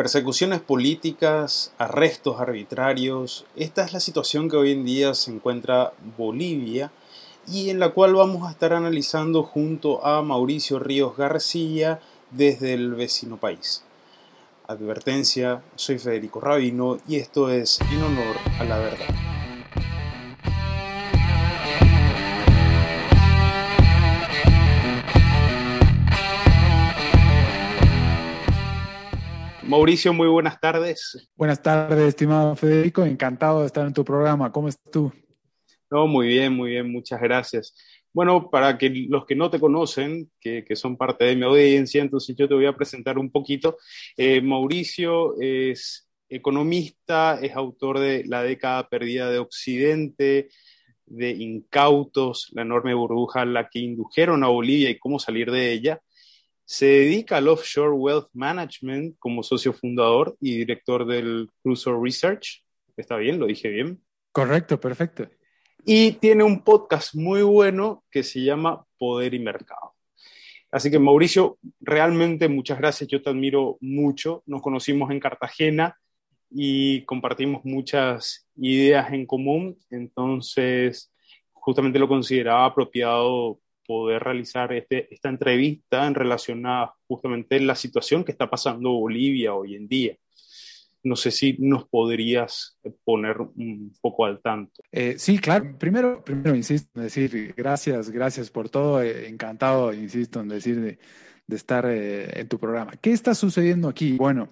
Persecuciones políticas, arrestos arbitrarios, esta es la situación que hoy en día se encuentra Bolivia y en la cual vamos a estar analizando junto a Mauricio Ríos García desde el vecino país. Advertencia, soy Federico Rabino y esto es En Honor a la Verdad. Mauricio, muy buenas tardes. Buenas tardes, estimado Federico. Encantado de estar en tu programa. ¿Cómo estás tú? No, muy bien, muy bien. Muchas gracias. Bueno, para que los que no te conocen, que, son parte de mi audiencia, entonces yo te voy a presentar un poquito. Eh, Mauricio es economista, es autor de La década perdida de Occidente, de Incautos, la enorme burbuja a la que indujeron a Bolivia y cómo salir de ella. Se dedica al offshore wealth management como socio fundador y director del Crusoe Research. ¿Está bien? ¿Lo dije bien? Correcto, perfecto. Y tiene un podcast muy bueno que se llama Poder y Mercado. Así que Mauricio, realmente muchas gracias, yo te admiro mucho. Nos conocimos en Cartagena y compartimos muchas ideas en común, entonces justamente lo consideraba apropiado poder realizar este, esta entrevista en relación a justamente la situación que está pasando Bolivia hoy en día. No sé si nos podrías poner un poco al tanto. Eh, sí, claro. Primero, primero insisto en decir gracias, gracias por todo. Eh, encantado, insisto en decir de, de estar eh, en tu programa. ¿Qué está sucediendo aquí? Bueno,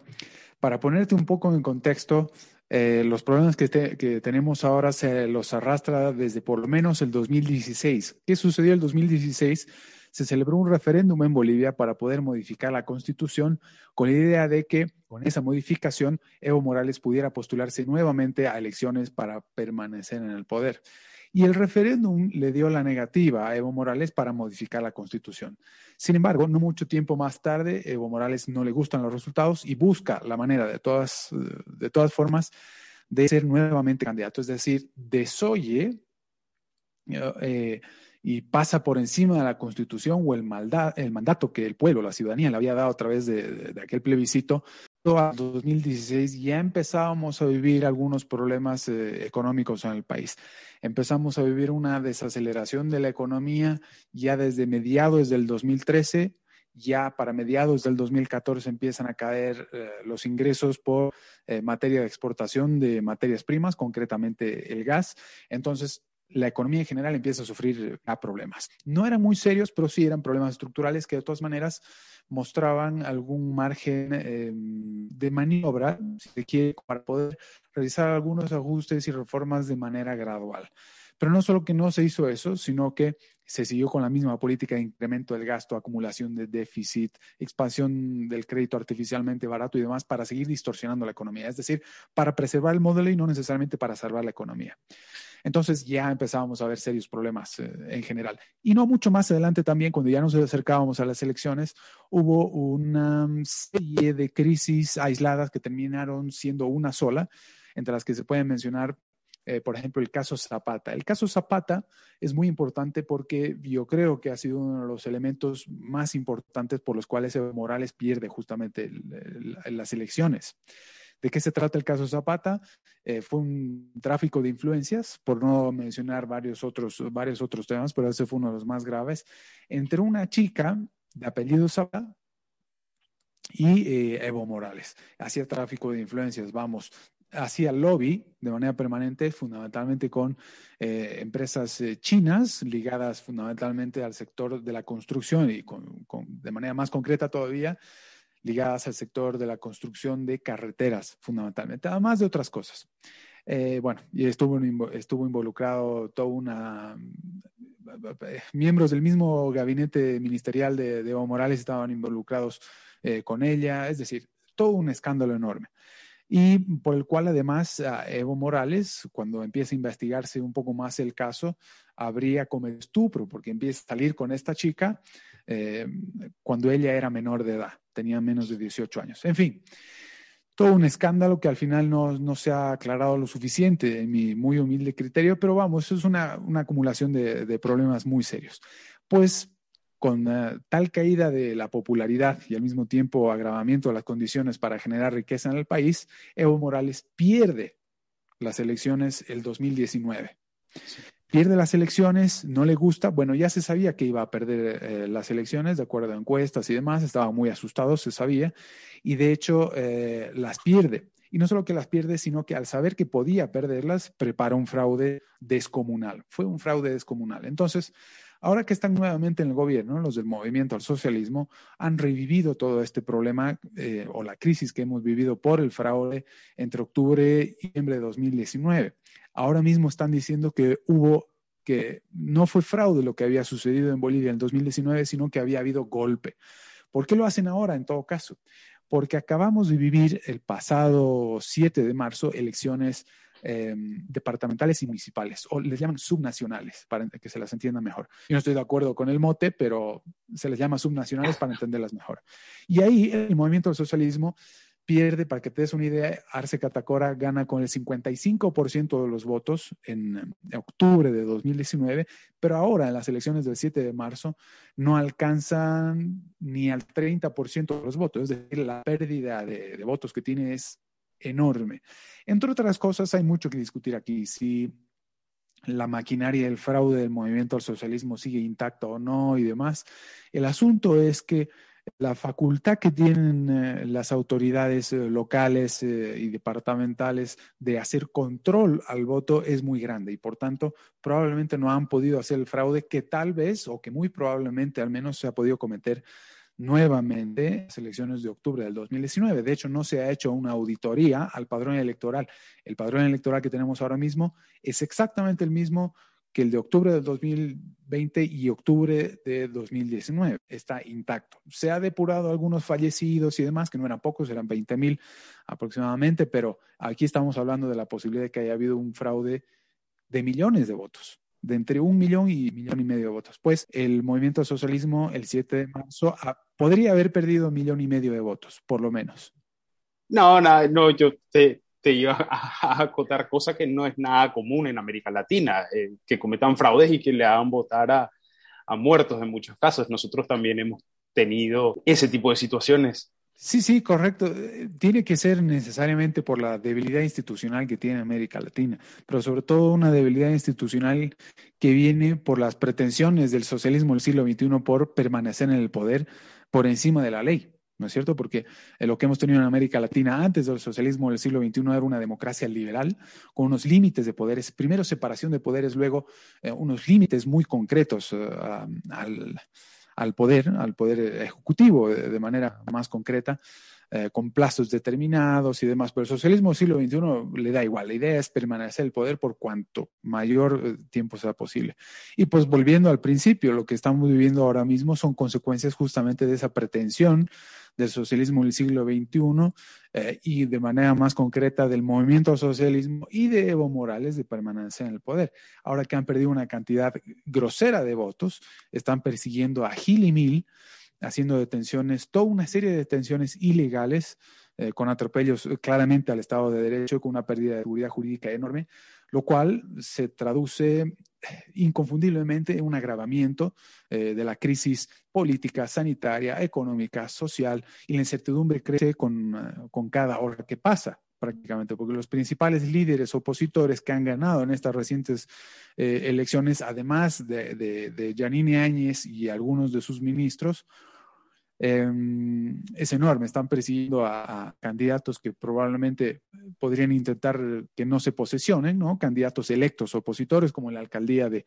para ponerte un poco en contexto, eh, los problemas que, que, tenemos ahora se los arrastra desde por lo menos el 2016. ¿Qué sucedió el 2016? Se celebró un referéndum en Bolivia para poder modificar la constitución con la idea de que con esa modificación Evo Morales pudiera postularse nuevamente a elecciones para permanecer en el poder y el referéndum le dio la negativa a Evo Morales para modificar la constitución. Sin embargo, no mucho tiempo más tarde, Evo Morales no le gustan los resultados y busca la manera de todas, de todas formas de ser nuevamente candidato, es decir, desoye eh, y pasa por encima de la constitución o el, el mandato que el pueblo, la ciudadanía le había dado a través de aquel plebiscito a 2016 ya empezábamos a vivir algunos problemas eh, económicos en el país. Empezamos a vivir una desaceleración de la economía ya desde mediados del 2013. Ya para mediados del 2014 empiezan a caer eh, los ingresos por eh, materia de exportación de materias primas, concretamente el gas. Entonces, la economía en general empieza a sufrir problemas. No eran muy serios, pero sí eran problemas estructurales que de todas maneras mostraban algún margen eh, de maniobra, si se quiere, para poder realizar algunos ajustes y reformas de manera gradual. Pero no solo que no se hizo eso, sino que se siguió con la misma política de incremento del gasto, acumulación de déficit, expansión del crédito artificialmente barato y demás para seguir distorsionando la economía, es decir, para preservar el modelo y no necesariamente para salvar la economía. Entonces ya empezábamos a ver serios problemas eh, en general. Y no mucho más adelante también, cuando ya nos acercábamos a las elecciones, hubo una serie de crisis aisladas que terminaron siendo una sola, entre las que se pueden mencionar eh, por ejemplo, el caso Zapata. El caso Zapata es muy importante porque yo creo que ha sido uno de los elementos más importantes por los cuales Evo Morales pierde justamente las elecciones. ¿De qué se trata el caso Zapata? Eh, fue un tráfico de influencias, por no mencionar varios otros, varios otros temas, pero ese fue uno de los más graves, entre una chica de apellido Zapata y eh, Evo Morales. Hacía tráfico de influencias, vamos, hacía lobby de manera permanente, fundamentalmente con eh, empresas chinas ligadas fundamentalmente al sector de la construcción y de manera más concreta todavía ligadas al sector de la construcción de carreteras, fundamentalmente, además de otras cosas. Eh, bueno, y estuvo, estuvo involucrado toda una... Miembros del mismo gabinete ministerial de, Evo Morales estaban involucrados eh, con ella, es decir, todo un escándalo enorme y por el cual además Evo Morales, cuando empieza a investigarse un poco más el caso, habría cometido estupro porque empieza a salir con esta chica eh, cuando ella era menor de edad, tenía menos de 18 años. En fin, todo un escándalo que al final no, no se ha aclarado lo suficiente en mi muy humilde criterio, pero vamos, eso es una, una acumulación de, de problemas muy serios. Pues con eh, tal caída de la popularidad y al mismo tiempo agravamiento de las condiciones para generar riqueza en el país, Evo Morales pierde las elecciones el 2019. Pierde las elecciones, no le gusta, bueno, ya se sabía que iba a perder eh, las elecciones, de acuerdo a encuestas y demás, estaba muy asustado, se sabía, y de hecho eh, las pierde. Y no solo que las pierde, sino que al saber que podía perderlas, prepara un fraude descomunal. Fue un fraude descomunal. Entonces, Ahora que están nuevamente en el gobierno, los del movimiento al socialismo han revivido todo este problema eh, o la crisis que hemos vivido por el fraude entre octubre y noviembre de 2019. Ahora mismo están diciendo que hubo que no fue fraude lo que había sucedido en Bolivia en 2019, sino que había habido golpe. ¿Por qué lo hacen ahora en todo caso? Porque acabamos de vivir el pasado 7 de marzo elecciones Em, departamentales y municipales, o les llaman subnacionales, para que se las entienda mejor. Yo no estoy de acuerdo con el mote, pero se les llama subnacionales para entenderlas mejor. Y ahí el movimiento del socialismo pierde, para que te des una idea, Arce Catacora gana con el 55% de los votos en, octubre de 2019, pero ahora en las elecciones del 7 de marzo no alcanzan ni al 30% de los votos, es decir, la pérdida de, de votos que tiene es enorme. Entre otras cosas, hay mucho que discutir aquí. Si la maquinaria del fraude del movimiento al socialismo sigue intacta o no y demás. El asunto es que la facultad que tienen eh, las autoridades eh, locales eh, y departamentales de hacer control al voto es muy grande y por tanto probablemente no han podido hacer el fraude que tal vez o que muy probablemente al menos se ha podido cometer nuevamente las elecciones de octubre del 2019. De hecho, no se ha hecho una auditoría al padrón electoral. El padrón electoral que tenemos ahora mismo es exactamente el mismo que el de octubre del 2020 y octubre de 2019. Está intacto. Se ha depurado algunos fallecidos y demás, que no eran pocos, eran 20 mil aproximadamente, pero aquí estamos hablando de la posibilidad de que haya habido un fraude de millones de votos de entre un millón y millón y medio de votos. Pues el movimiento socialismo el 7 de marzo ah, podría haber perdido un millón y medio de votos, por lo menos. No, no, no yo te, te iba a, acotar cosa que no es nada común en América Latina, eh, que cometan fraudes y que le hagan votar a, a muertos en muchos casos. Nosotros también hemos tenido ese tipo de situaciones Sí, sí, correcto. Eh, tiene que ser necesariamente por la debilidad institucional que tiene América Latina, pero sobre todo una debilidad institucional que viene por las pretensiones del socialismo del siglo XXI por permanecer en el poder por encima de la ley. ¿No es cierto? Porque eh, lo que hemos tenido en América Latina antes del socialismo del siglo XXI era una democracia liberal con unos límites de poderes, primero separación de poderes, luego eh, unos límites muy concretos al, al poder, al poder ejecutivo de, manera más concreta, eh, con plazos determinados y demás. Pero el socialismo del siglo XXI le da igual. La idea es permanecer el poder por cuanto mayor eh, tiempo sea posible. Y pues volviendo al principio, lo que estamos viviendo ahora mismo son consecuencias justamente de esa pretensión del socialismo del siglo XXI eh, y de manera más concreta del movimiento al socialismo y de Evo Morales de permanecer en el poder. Ahora que han perdido una cantidad grosera de votos, están persiguiendo a Gil y Mil, haciendo detenciones, toda una serie de detenciones ilegales, eh, con atropellos claramente al Estado de Derecho, con una pérdida de seguridad jurídica enorme, lo cual se traduce inconfundiblemente un agravamiento eh, de la crisis política, sanitaria, económica, social y la incertidumbre crece con, eh, con cada hora que pasa prácticamente, porque los principales líderes opositores que han ganado en estas recientes eh, elecciones, además de, de, de Janine Áñez y algunos de sus ministros, Em, es enorme. Están persiguiendo a, candidatos que probablemente podrían intentar que no se posesionen, ¿no? Candidatos electos opositores como la alcaldía de,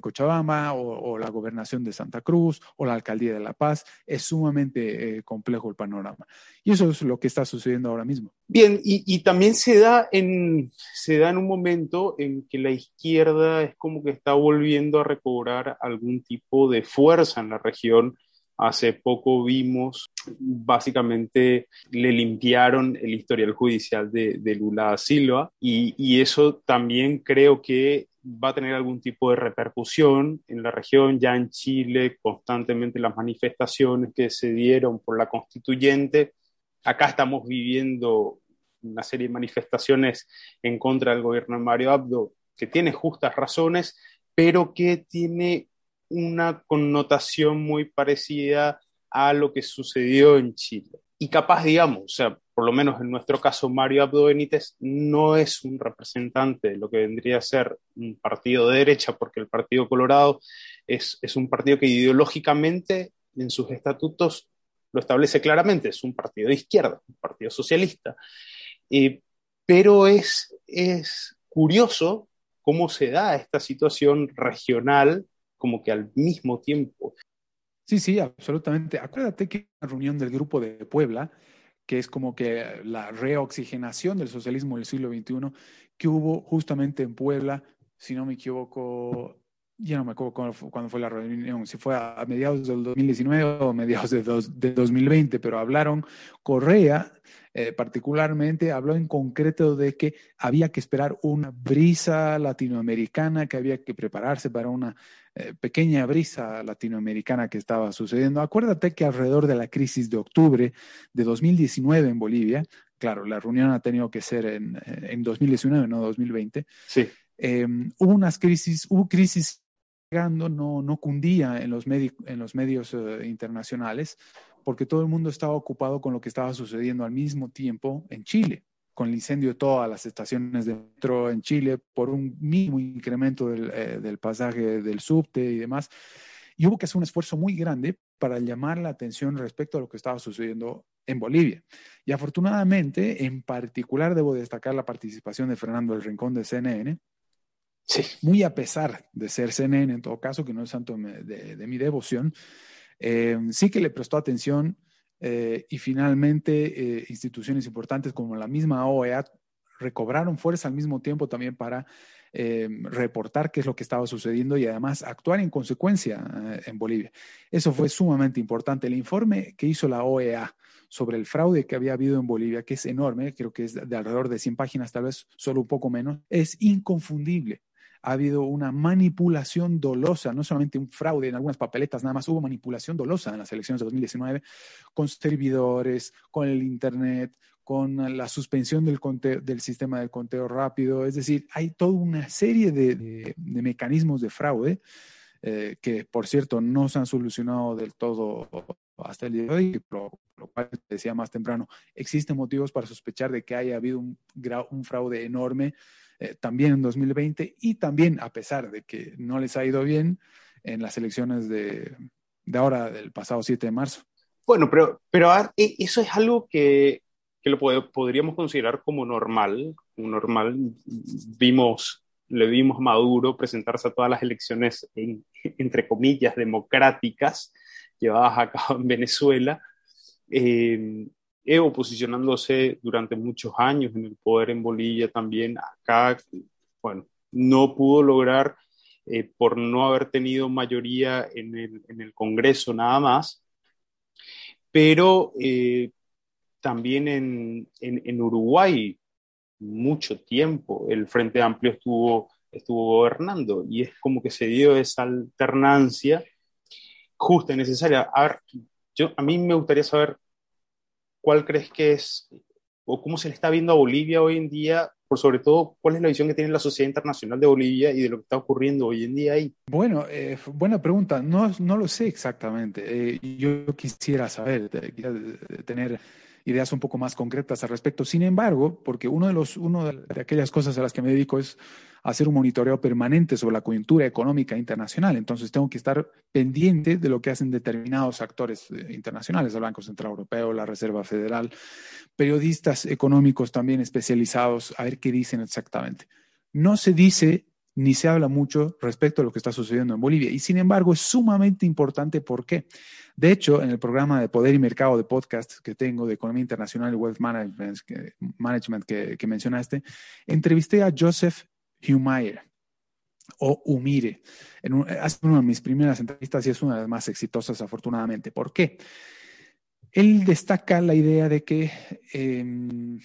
Cochabamba o, la gobernación de Santa Cruz o la alcaldía de La Paz. Es sumamente eh, complejo el panorama. Y eso es lo que está sucediendo ahora mismo. Bien, y, y, también se da, en, se da en un momento en que la izquierda es como que está volviendo a recobrar algún tipo de fuerza en la región Hace poco vimos, básicamente le limpiaron el historial judicial de, Lula Silva y, eso también creo que va a tener algún tipo de repercusión en la región, ya en Chile, constantemente las manifestaciones que se dieron por la constituyente. Acá estamos viviendo una serie de manifestaciones en contra del gobierno de Mario Abdo, que tiene justas razones, pero que tiene una connotación muy parecida a lo que sucedió en Chile. Y capaz, digamos, o sea, por lo menos en nuestro caso, Mario Abdo Benítez no es un representante de lo que vendría a ser un partido de derecha, porque el Partido Colorado es, es un partido que ideológicamente en sus estatutos lo establece claramente, es un partido de izquierda, un partido socialista. Eh, pero es, es curioso cómo se da esta situación regional como que al mismo tiempo. Sí, sí, absolutamente. Acuérdate que la reunión del grupo de Puebla, que es como que la reoxigenación del socialismo del siglo XXI, que hubo justamente en Puebla, si no me equivoco, ya no me acuerdo cuándo fue, la reunión, si fue a, mediados del 2019 o mediados de, de 2020, pero hablaron Correa eh, particularmente habló en concreto de que había que esperar una brisa latinoamericana, que había que prepararse para una eh, pequeña brisa latinoamericana que estaba sucediendo. Acuérdate que alrededor de la crisis de octubre de 2019 en Bolivia, claro, la reunión ha tenido que ser en, en 2019, no 2020. Sí. Eh, hubo unas crisis, hubo crisis no, no cundía en los, en los medios internacionales porque todo el mundo estaba ocupado con lo que estaba sucediendo al mismo tiempo en Chile, con el incendio de todas las estaciones de metro en Chile por un mínimo incremento del, eh, del pasaje del subte y demás. Y hubo que hacer un esfuerzo muy grande para llamar la atención respecto a lo que estaba sucediendo en Bolivia. Y afortunadamente, en particular, debo destacar la participación de Fernando El Rincón de CNN, Sí. Muy a pesar de ser CNN, en todo caso, que no es santo de, mi devoción, eh, sí que le prestó atención eh, y finalmente eh, instituciones importantes como la misma OEA recobraron fuerza al mismo tiempo también para reportar qué es lo que estaba sucediendo y además actuar en consecuencia en Bolivia. Eso fue sumamente importante. El informe que hizo la OEA sobre el fraude que había habido en Bolivia, que es enorme, creo que es de alrededor de 100 páginas, tal vez solo un poco menos, es inconfundible ha habido una manipulación dolosa, no solamente un fraude en algunas papeletas, nada más hubo manipulación dolosa en las elecciones de 2019 con servidores, con el Internet, con la suspensión del, del sistema de conteo rápido. Es decir, hay toda una serie de, mecanismos de fraude eh, que, por cierto, no se han solucionado del todo hasta el día de hoy, lo, lo cual decía más temprano, existen motivos para sospechar de que haya habido un, un fraude enorme eh, también en 2020 y también a pesar de que no les ha ido bien en las elecciones de, de ahora, del pasado 7 de marzo. Bueno, pero, pero e, eso es algo que, que lo podríamos considerar como normal, como normal. Vimos, le vimos a Maduro presentarse a todas las elecciones, entre comillas, democráticas llevadas a cabo en Venezuela. Eh, posicionándose durante muchos años en el poder en Bolivia también. Acá, bueno, no pudo lograr eh, por no haber tenido mayoría en el, en el Congreso nada más, pero eh, también en, en, en, Uruguay mucho tiempo el Frente Amplio estuvo, estuvo gobernando y es como que se dio esa alternancia justa y necesaria. A, ver, yo, a mí me gustaría saber ¿cuál crees que es o cómo se le está viendo a Bolivia hoy en día? Por sobre todo, ¿cuál es la visión que tiene la sociedad internacional de Bolivia y de lo que está ocurriendo hoy en día ahí? Bueno, eh, buena pregunta. No, no lo sé exactamente. Eh, yo quisiera saber, tener ideas un poco más concretas al respecto. Sin embargo, porque uno de los, uno de aquellas cosas a las que me dedico es hacer un monitoreo permanente sobre la coyuntura económica internacional. Entonces tengo que estar pendiente de lo que hacen determinados actores eh, internacionales, el Banco Central Europeo, la Reserva Federal, periodistas económicos también especializados, a ver qué dicen exactamente. No se dice ni se habla mucho respecto a lo que está sucediendo en Bolivia. Y sin embargo, es sumamente importante. ¿Por qué? De hecho, en el programa de Poder y Mercado de podcast que tengo de Economía Internacional y Wealth Management, que, mencionaste, entrevisté a Joseph Humire o Humire. En una de mis primeras entrevistas y es una de las más exitosas, afortunadamente. ¿Por qué? Él destaca la idea de que em,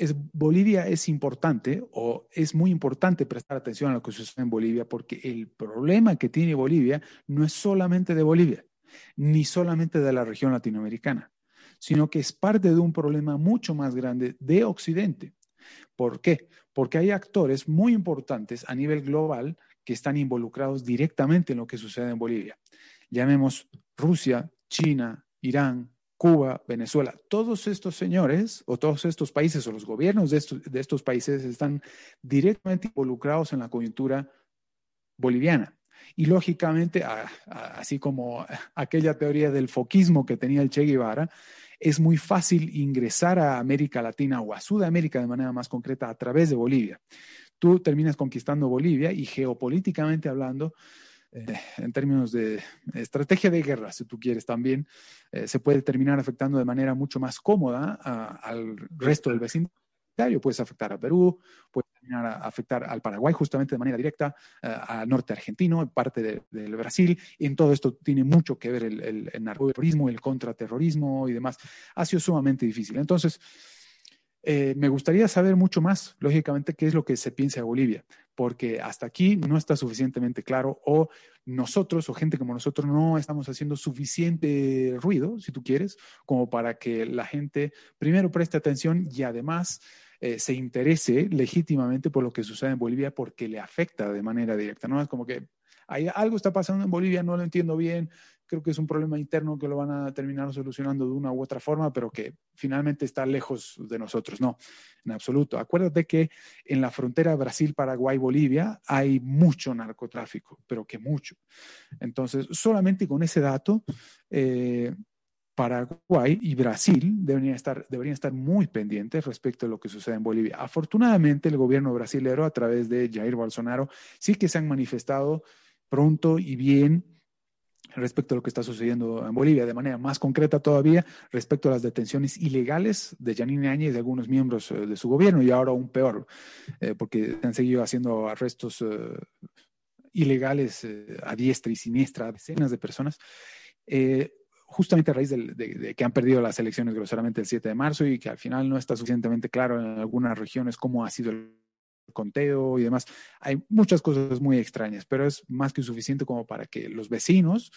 es, Bolivia es importante o es muy importante prestar atención a lo que sucede en Bolivia porque el problema que tiene Bolivia no es solamente de Bolivia, ni solamente de la región latinoamericana, sino que es parte de un problema mucho más grande de Occidente. ¿Por qué? Porque hay actores muy importantes a nivel global que están involucrados directamente en lo que sucede en Bolivia. Llamemos Rusia, China, Irán, Cuba, Venezuela, todos estos señores o todos estos países o los gobiernos de estos, países están directamente involucrados en la coyuntura boliviana. Y lógicamente, así como aquella teoría del foquismo que tenía el Che Guevara, es muy fácil ingresar a América Latina o a Sudamérica de manera más concreta a través de Bolivia. Tú terminas conquistando Bolivia y geopolíticamente hablando, eh, en términos de estrategia de guerra, si tú quieres también, eh, se puede terminar afectando de manera mucho más cómoda al resto del vecindario. Puedes afectar a Perú, puede terminar a afectar al Paraguay justamente de manera directa, eh, al norte argentino, parte del Brasil. Y en todo esto tiene mucho que ver el, narcoterrorismo, el contraterrorismo y demás. Ha sido sumamente difícil. Entonces, me gustaría saber mucho más, lógicamente, qué es lo que se piensa de Bolivia, porque hasta aquí no está suficientemente claro o nosotros o gente como nosotros no estamos haciendo suficiente ruido, si tú quieres, como para que la gente primero preste atención y además eh, se interese legítimamente por lo que sucede en Bolivia porque le afecta de manera directa, ¿no? Es como que hay, algo está pasando en Bolivia, no lo entiendo bien, creo que es un problema interno que lo van a terminar solucionando de una u otra forma, pero que finalmente está lejos de nosotros. No, en absoluto. Acuérdate que en la frontera Brasil, Paraguay, Bolivia hay mucho narcotráfico, pero que mucho. Entonces, solamente con ese dato, eh, Paraguay y Brasil deberían estar, deberían estar muy pendientes respecto a lo que sucede en Bolivia. Afortunadamente, el gobierno brasilero, a través de Jair Bolsonaro, sí que se han manifestado pronto y bien respecto a lo que está sucediendo en Bolivia, de manera más concreta todavía respecto a las detenciones ilegales de Janine Áñez y de algunos miembros eh, de su gobierno, y ahora aún peor, eh, porque han seguido haciendo arrestos eh, ilegales a diestra y siniestra a decenas de personas. justamente a raíz de, de, que han perdido las elecciones groseramente el 7 de marzo y que al final no está suficientemente claro en algunas regiones cómo ha sido el conteo y demás. Hay muchas cosas muy extrañas, pero es más que suficiente como para que los vecinos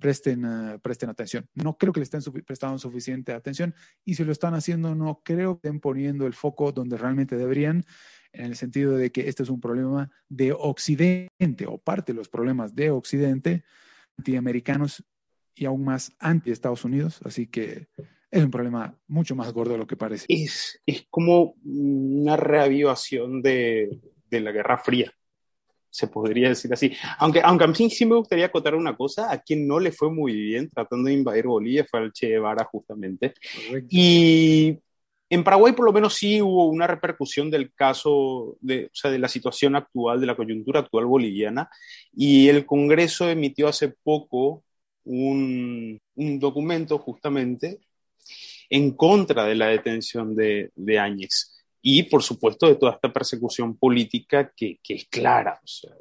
presten, uh, presten atención. No creo que le estén prestando suficiente atención y si lo están haciendo, no creo que estén poniendo el foco donde realmente deberían, en el sentido de que este es un problema de Occidente o parte de los problemas de Occidente, antiamericanos y aún más anti Estados Unidos. Así que es un problema mucho más gordo de lo que parece. Es, es como una reavivación de, de, la Guerra Fría, se podría decir así. Aunque, aunque a mí sí me gustaría acotar una cosa, a quien no le fue muy bien tratando de invadir Bolivia fue al Che Guevara justamente. Correcto. Y en Paraguay por lo menos sí hubo una repercusión del caso, de, o sea, de la situación actual, de la coyuntura actual boliviana, y el Congreso emitió hace poco un, un documento justamente en contra de la detención de, de Áñez y, por supuesto, de toda esta persecución política que, que es clara, o sea,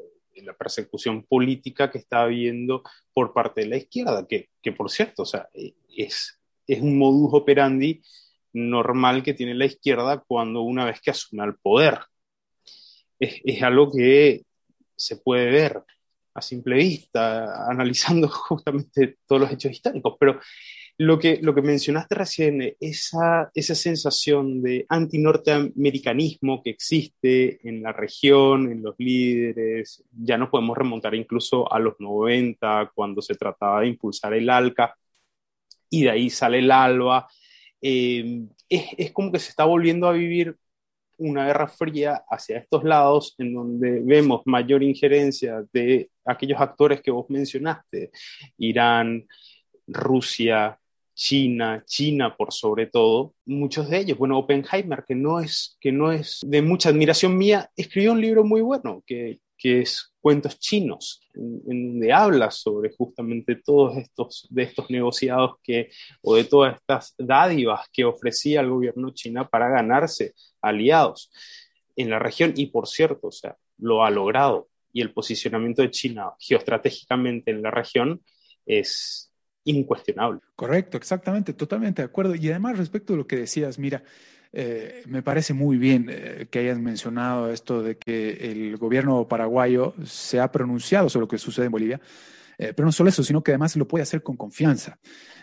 la persecución política que está habiendo por parte de la izquierda, que, que por cierto, o sea, es, es un modus operandi normal que tiene la izquierda cuando una vez que asume el poder. Es, es, algo que se puede ver a simple vista, analizando justamente todos los hechos históricos, pero lo que, lo que mencionaste recién, esa, esa sensación de antinorteamericanismo que existe en la región, en los líderes, ya nos podemos remontar incluso a los 90, cuando se trataba de impulsar el ALCA, y de ahí sale el ALBA. Eh, es, es como que se está volviendo a vivir una guerra fría hacia estos lados, en donde vemos mayor injerencia de aquellos actores que vos mencionaste, Irán, Rusia, China, China por sobre todo, muchos de ellos. Bueno, Oppenheimer, que no es, que no es de mucha admiración mía, escribió un libro muy bueno que, que es Cuentos Chinos, en, donde habla sobre justamente todos estos, de estos negociados que, o de todas estas dádivas que ofrecía el gobierno china para ganarse aliados en la región. Y por cierto, o sea, lo ha logrado. Y el posicionamiento de China geoestratégicamente en la región es incuestionable. Correcto, exactamente, totalmente de acuerdo. Y además respecto a lo que decías, mira, eh, me parece muy bien eh, que hayas mencionado esto de que el gobierno paraguayo se ha pronunciado sobre lo que sucede en Bolivia, eh, pero no solo eso, sino que además lo puede hacer con confianza.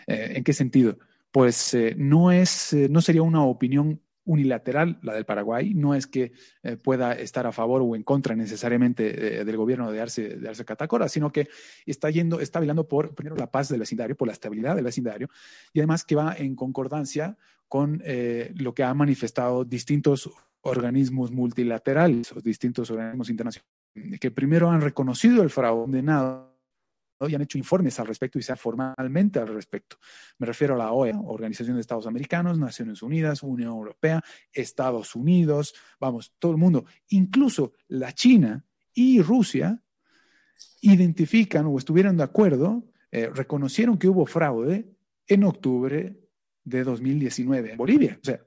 ¿En qué sentido? Pues no es, no sería una opinión unilateral, la del Paraguay, no es que eh, pueda estar a favor o en contra necesariamente eh, del gobierno de Arce, de Arce Catacora, sino que está yendo, está velando por, primero, la paz del vecindario, por la estabilidad del vecindario, y además que va en concordancia con eh, lo que han manifestado distintos organismos multilaterales o distintos organismos internacionales, que primero han reconocido el fraude nada y han hecho informes al respecto y se formalmente al respecto. Me refiero a la OEA, Organización de Estados Americanos, Naciones Unidas, Unión Europea, Estados Unidos, vamos, todo el mundo, incluso la China y Rusia identifican o estuvieron de acuerdo, eh, reconocieron que hubo fraude en octubre de 2019 en Bolivia. O sea,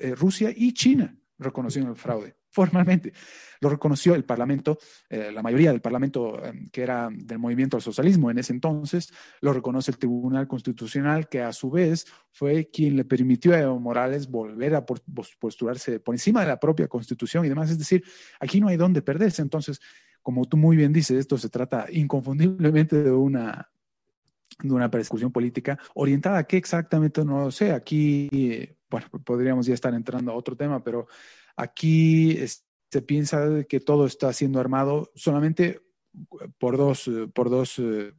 eh, Rusia y China reconocieron el fraude formalmente. Lo reconoció el Parlamento, eh, la mayoría del Parlamento eh, que era del movimiento al socialismo en ese entonces, lo reconoce el Tribunal Constitucional, que a su vez fue quien le permitió a Evo Morales volver a postularse por encima de la propia Constitución y demás. Es decir, aquí no hay dónde perderse. Entonces, como tú muy bien dices, esto se trata inconfundiblemente de una de una persecución política orientada a qué exactamente no lo sé. Aquí, bueno, podríamos ya estar entrando a otro tema, pero Aquí se piensa que todo está siendo armado solamente por dos, por dos eh,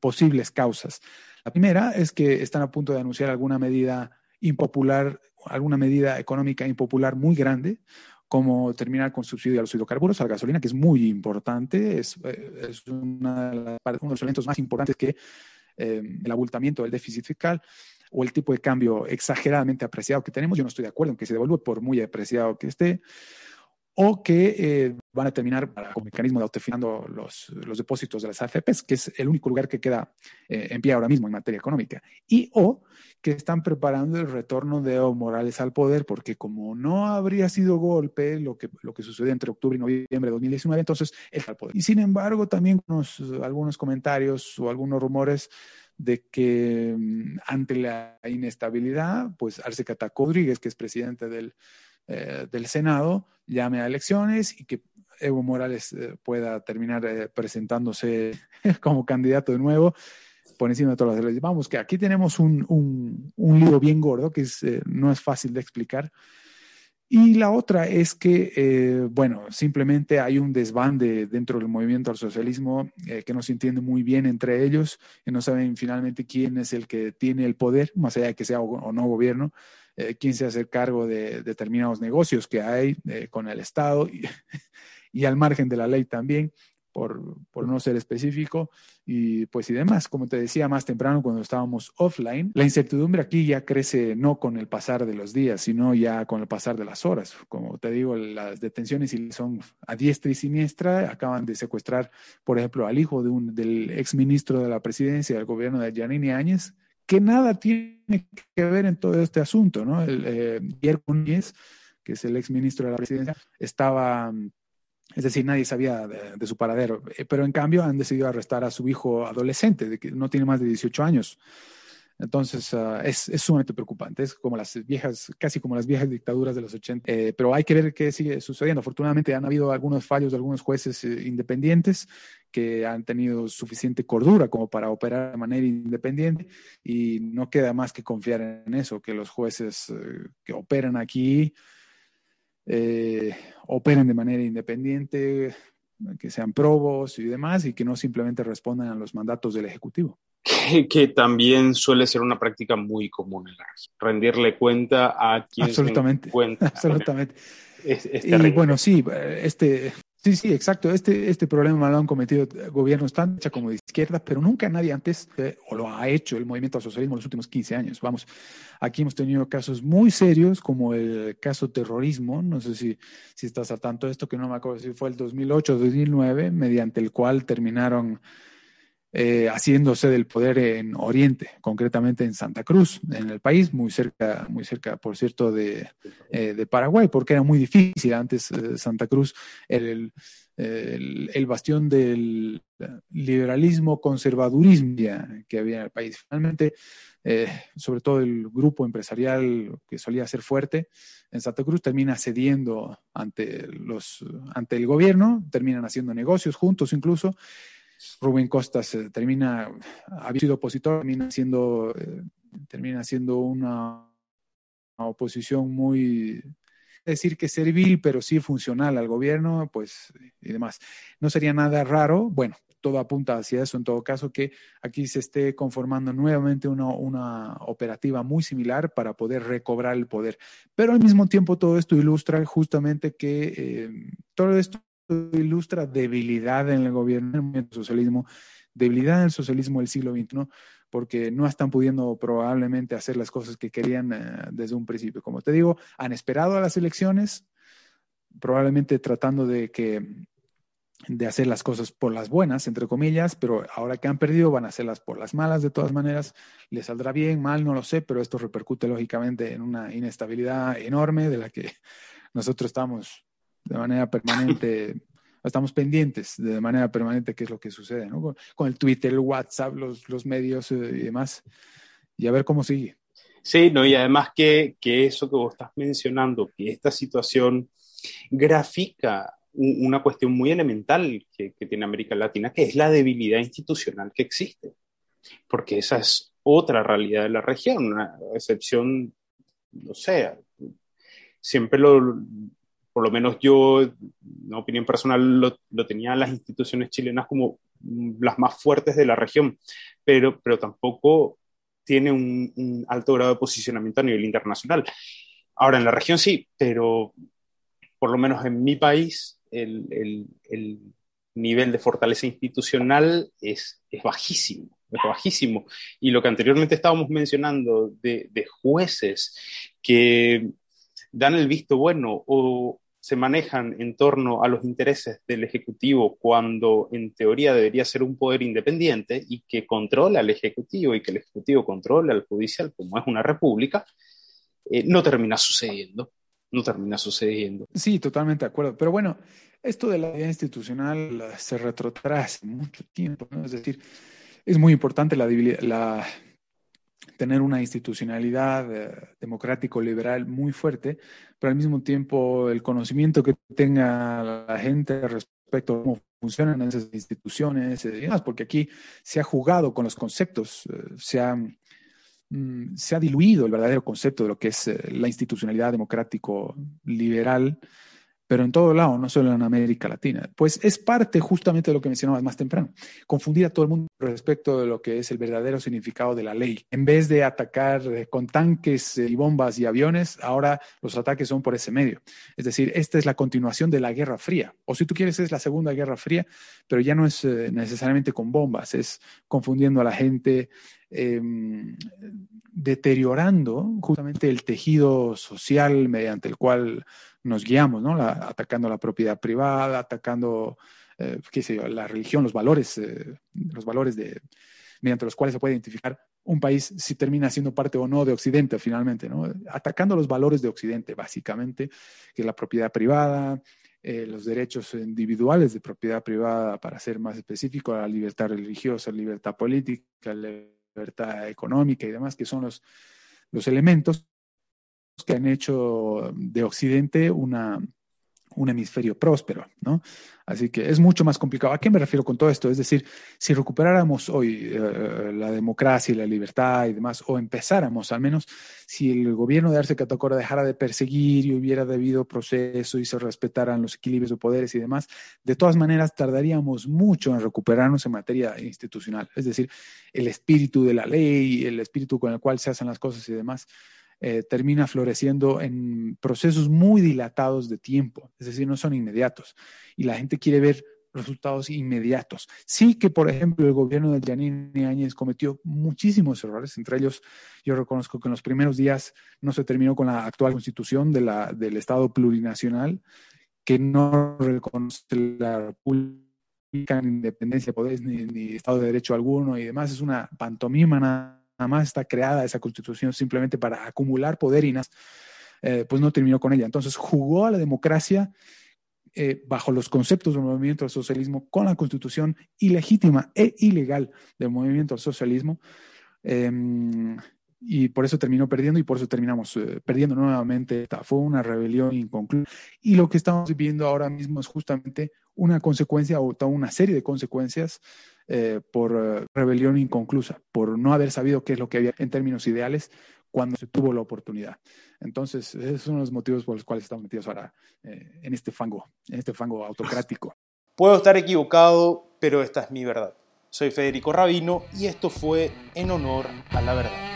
posibles causas. La primera es que están a punto de anunciar alguna medida impopular, alguna medida económica impopular muy grande, como terminar con subsidio a los hidrocarburos, a la gasolina, que es muy importante, es, eh, uno de los elementos más importantes que eh, el abultamiento del déficit fiscal o el tipo de cambio exageradamente apreciado que tenemos. Yo no estoy de acuerdo en que se devuelva por muy apreciado que esté, o que eh, van a terminar con mecanismo de autofinando los, los depósitos de las AFPs, que es el único lugar que queda eh, en pie ahora mismo en materia económica, y o que están preparando el retorno de Evo Morales al poder, porque como no habría sido golpe lo que, lo que sucedió entre octubre y noviembre de 2019, entonces él al poder. Y sin embargo, también algunos comentarios o algunos rumores de que mm, ante la inestabilidad, pues Arce Cataco Rodríguez, que es presidente del, eh, del Senado, llame a elecciones y que Evo Morales eh, pueda terminar eh, presentándose como candidato de nuevo por encima de todas las leyes. Vamos, que aquí tenemos un, un, un lío bien gordo que es, no es fácil de explicar y la otra es que, eh, bueno, simplemente hay un desbande dentro del movimiento al socialismo eh, que no se entiende muy bien entre ellos, y no saben finalmente quién es el que tiene el poder, más allá de que sea o, no gobierno, eh, quién se hace cargo de determinados negocios que hay con el Estado y al margen de la ley también por, por, no ser específico y pues y demás. Como te decía más temprano cuando estábamos offline, la incertidumbre aquí ya crece no con el pasar de los días, sino ya con el pasar de las horas. Como te digo, las detenciones son a diestra y siniestra. Acaban de secuestrar, por ejemplo, al hijo de un, del exministro de la presidencia del gobierno de Yanini Áñez, que nada tiene que ver en todo este asunto, ¿no? El eh, Núñez, que es el exministro de la presidencia, estaba es decir, nadie sabía de, su paradero. Eh, pero en cambio han decidido arrestar a su hijo adolescente, de que no tiene más de 18 años. Entonces ah, es, sumamente preocupante. Es como las viejas, casi como las viejas dictaduras de los 80. Eh, pero hay que ver qué sigue sucediendo. Afortunadamente han habido algunos fallos de algunos jueces eh, independientes que han tenido suficiente cordura como para operar de manera independiente y no queda más que confiar en eso, que los jueces que operan aquí operen de manera independiente, que sean probos y demás, y que no simplemente respondan a los mandatos del Ejecutivo. Que, también suele ser una práctica muy común en la rendirle cuenta a quien absolutamente, cuenta. Absolutamente. y bueno, sí, este, Sí, sí, exacto. Este, este problema lo han cometido gobiernos tanto como de izquierda, pero nunca nadie antes, eh, o lo ha hecho el movimiento al socialismo en los últimos 15 años. Vamos, aquí hemos tenido casos muy serios, como el caso terrorismo. No sé si, si estás al tanto de esto, que no me acuerdo si fue el 2008 o 2009, mediante el cual terminaron eh, haciéndose del poder en Oriente, concretamente en Santa Cruz, en el país, muy cerca, muy cerca, por cierto, de, eh, Paraguay, porque era muy difícil antes eh, Santa Cruz, el, el, el, bastión del liberalismo, conservadurismo que había en el país. Finalmente, sobre todo el grupo empresarial que solía ser fuerte, en Santa Cruz termina cediendo ante, los, ante el gobierno, terminan haciendo negocios juntos incluso, Rubén Costas termina, había sido opositor, termina siendo, eh, termina siendo una oposición muy, decir que servil, pero sí funcional al gobierno, pues y demás. No sería nada raro, bueno, todo apunta hacia eso en todo caso, que aquí se esté conformando nuevamente una, una, operativa muy similar para poder recobrar el poder. Pero al mismo tiempo todo esto ilustra justamente que eh, todo esto ilustra debilidad en el gobierno, en el socialismo, debilidad en el socialismo del siglo XXI, porque no están pudiendo probablemente hacer las cosas que querían eh, desde un principio. Como te digo, han esperado a las elecciones, probablemente tratando de que de hacer las cosas por las buenas, entre comillas, pero ahora que han perdido van a hacerlas por las malas de todas maneras. Les saldrá bien, mal, no lo sé, pero esto repercute lógicamente en una inestabilidad enorme de la que nosotros estamos de manera permanente, estamos pendientes de manera permanente qué es lo que sucede, ¿no? Con, el Twitter, el WhatsApp, los, los medios eh, y demás, y a ver cómo sigue. Sí, no, y además que, que eso que vos estás mencionando, que esta situación grafica una cuestión muy elemental que, tiene América Latina, que es la debilidad institucional que existe, porque esa es otra realidad de la región, una excepción, no sé, siempre lo, por lo menos yo, una opinión personal, lo, lo tenía las instituciones chilenas como las más fuertes de la región, pero, pero tampoco tiene un, alto grado de posicionamiento a nivel internacional. Ahora, en la región sí, pero por lo menos en mi país, el, el, nivel de fortaleza institucional es, es, bajísimo, es bajísimo. Y lo que anteriormente estábamos mencionando de, de jueces que dan el visto bueno o se manejan en torno a los intereses del Ejecutivo cuando en teoría debería ser un poder independiente y que controla al Ejecutivo y que el Ejecutivo controla al Judicial como es una república, eh, no termina sucediendo no termina sucediendo. Sí, totalmente de acuerdo. Pero bueno, esto de la vida institucional se retrotrae hace mucho tiempo. Es decir, es muy importante la, la tener una institucionalidad eh, democrático-liberal muy fuerte, pero al mismo tiempo el conocimiento que tenga la gente respecto a cómo funcionan esas instituciones y demás, porque aquí se ha jugado con los conceptos, eh, se ha Mm, se ha diluido el verdadero concepto de lo que es eh, la institucionalidad democrático-liberal, pero en todo lado, no solo en América Latina. Pues es parte justamente de lo que mencionabas más temprano, confundir a todo el mundo respecto de lo que es el verdadero significado de la ley. En vez de atacar eh, con tanques eh, y bombas y aviones, ahora los ataques son por ese medio. Es decir, esta es la continuación de la Guerra Fría, o si tú quieres es la Segunda Guerra Fría, pero ya no es necesariamente con bombas, es confundiendo a la gente, Em, deteriorando justamente el tejido social mediante el cual nos guiamos, ¿no? atacando la propiedad privada, atacando, eh, qué sé yo, la religión, los valores, eh, los valores de, mediante los cuales se puede identificar un país si termina siendo parte o no de Occidente finalmente, ¿no? Atacando los valores de Occidente, básicamente, que es la propiedad privada, eh, los derechos individuales de propiedad privada, para ser más específico, la libertad religiosa, la libertad política, la libertad económica y demás, que son los, los elementos que han hecho de Occidente una, un hemisferio próspero, ¿no? Así que es mucho más complicado. ¿A qué me refiero con todo esto? Es decir, si recuperáramos hoy eh, la democracia y la libertad y demás, o empezáramos al menos, si el gobierno de Arce Catacora dejara de perseguir y hubiera debido proceso y se respetaran los equilibrios de poderes y demás, de todas maneras tardaríamos mucho en recuperarnos en materia institucional. Es decir, el espíritu de la ley, el espíritu con el cual se hacen las cosas y demás eh, termina floreciendo en procesos muy dilatados de tiempo, es decir, no son inmediatos. Y la gente quiere ver resultados inmediatos. Sí que, por ejemplo, el gobierno de Yanine Áñez cometió muchísimos errores, entre ellos yo reconozco que en los primeros días no se terminó con la actual constitución de la, del Estado plurinacional, que no reconoce la República, ni independencia de poderes, ni, ni Estado de Derecho alguno y demás. Es una pantomima nada más está creada esa constitución simplemente para acumular poder y eh, pues no terminó con ella. Entonces jugó a la democracia eh, bajo los conceptos del movimiento al socialismo con la constitución ilegítima e ilegal del movimiento al socialismo. Em, y por eso terminó perdiendo y por eso terminamos eh, perdiendo nuevamente. Fue una rebelión inconclusa. Y lo que estamos viviendo ahora mismo es justamente una consecuencia o toda una serie de consecuencias eh, por eh, rebelión inconclusa, por no haber sabido qué es lo que había en términos ideales cuando se tuvo la oportunidad. Entonces, esos son los motivos por los cuales estamos metidos ahora eh, en este fango, en este fango autocrático. Puedo estar equivocado, pero esta es mi verdad. Soy Federico Rabino y esto fue En Honor a la Verdad.